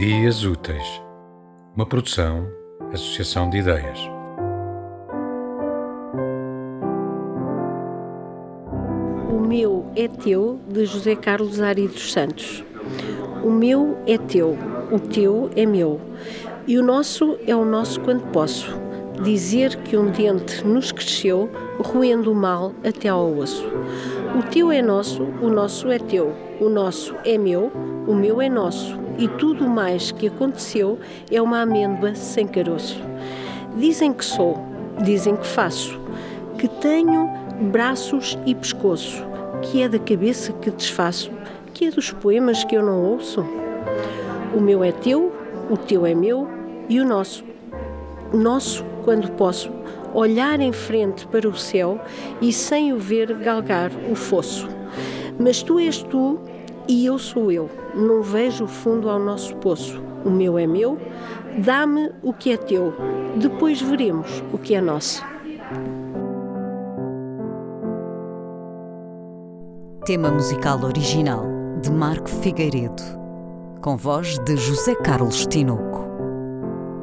Dias Úteis, uma produção, associação de ideias. O meu é teu, de José Carlos Ari dos Santos. O meu é teu, o teu é meu. E o nosso é o nosso quando posso. Dizer que um dente nos cresceu, roendo o mal até ao osso. O teu é nosso, o nosso é teu. O nosso é meu, o meu é nosso. E tudo mais que aconteceu é uma amêndoa sem caroço. Dizem que sou, dizem que faço, que tenho braços e pescoço, que é da cabeça que desfaço, que é dos poemas que eu não ouço. O meu é teu, o teu é meu e o nosso. Nosso, quando posso, olhar em frente para o céu e sem o ver galgar o fosso. Mas tu és tu e eu sou eu. Não vejo o fundo ao nosso poço. O meu é meu, dá-me o que é teu. Depois veremos o que é nosso. Tema musical original de Marco Figueiredo, com voz de José Carlos Tinoco.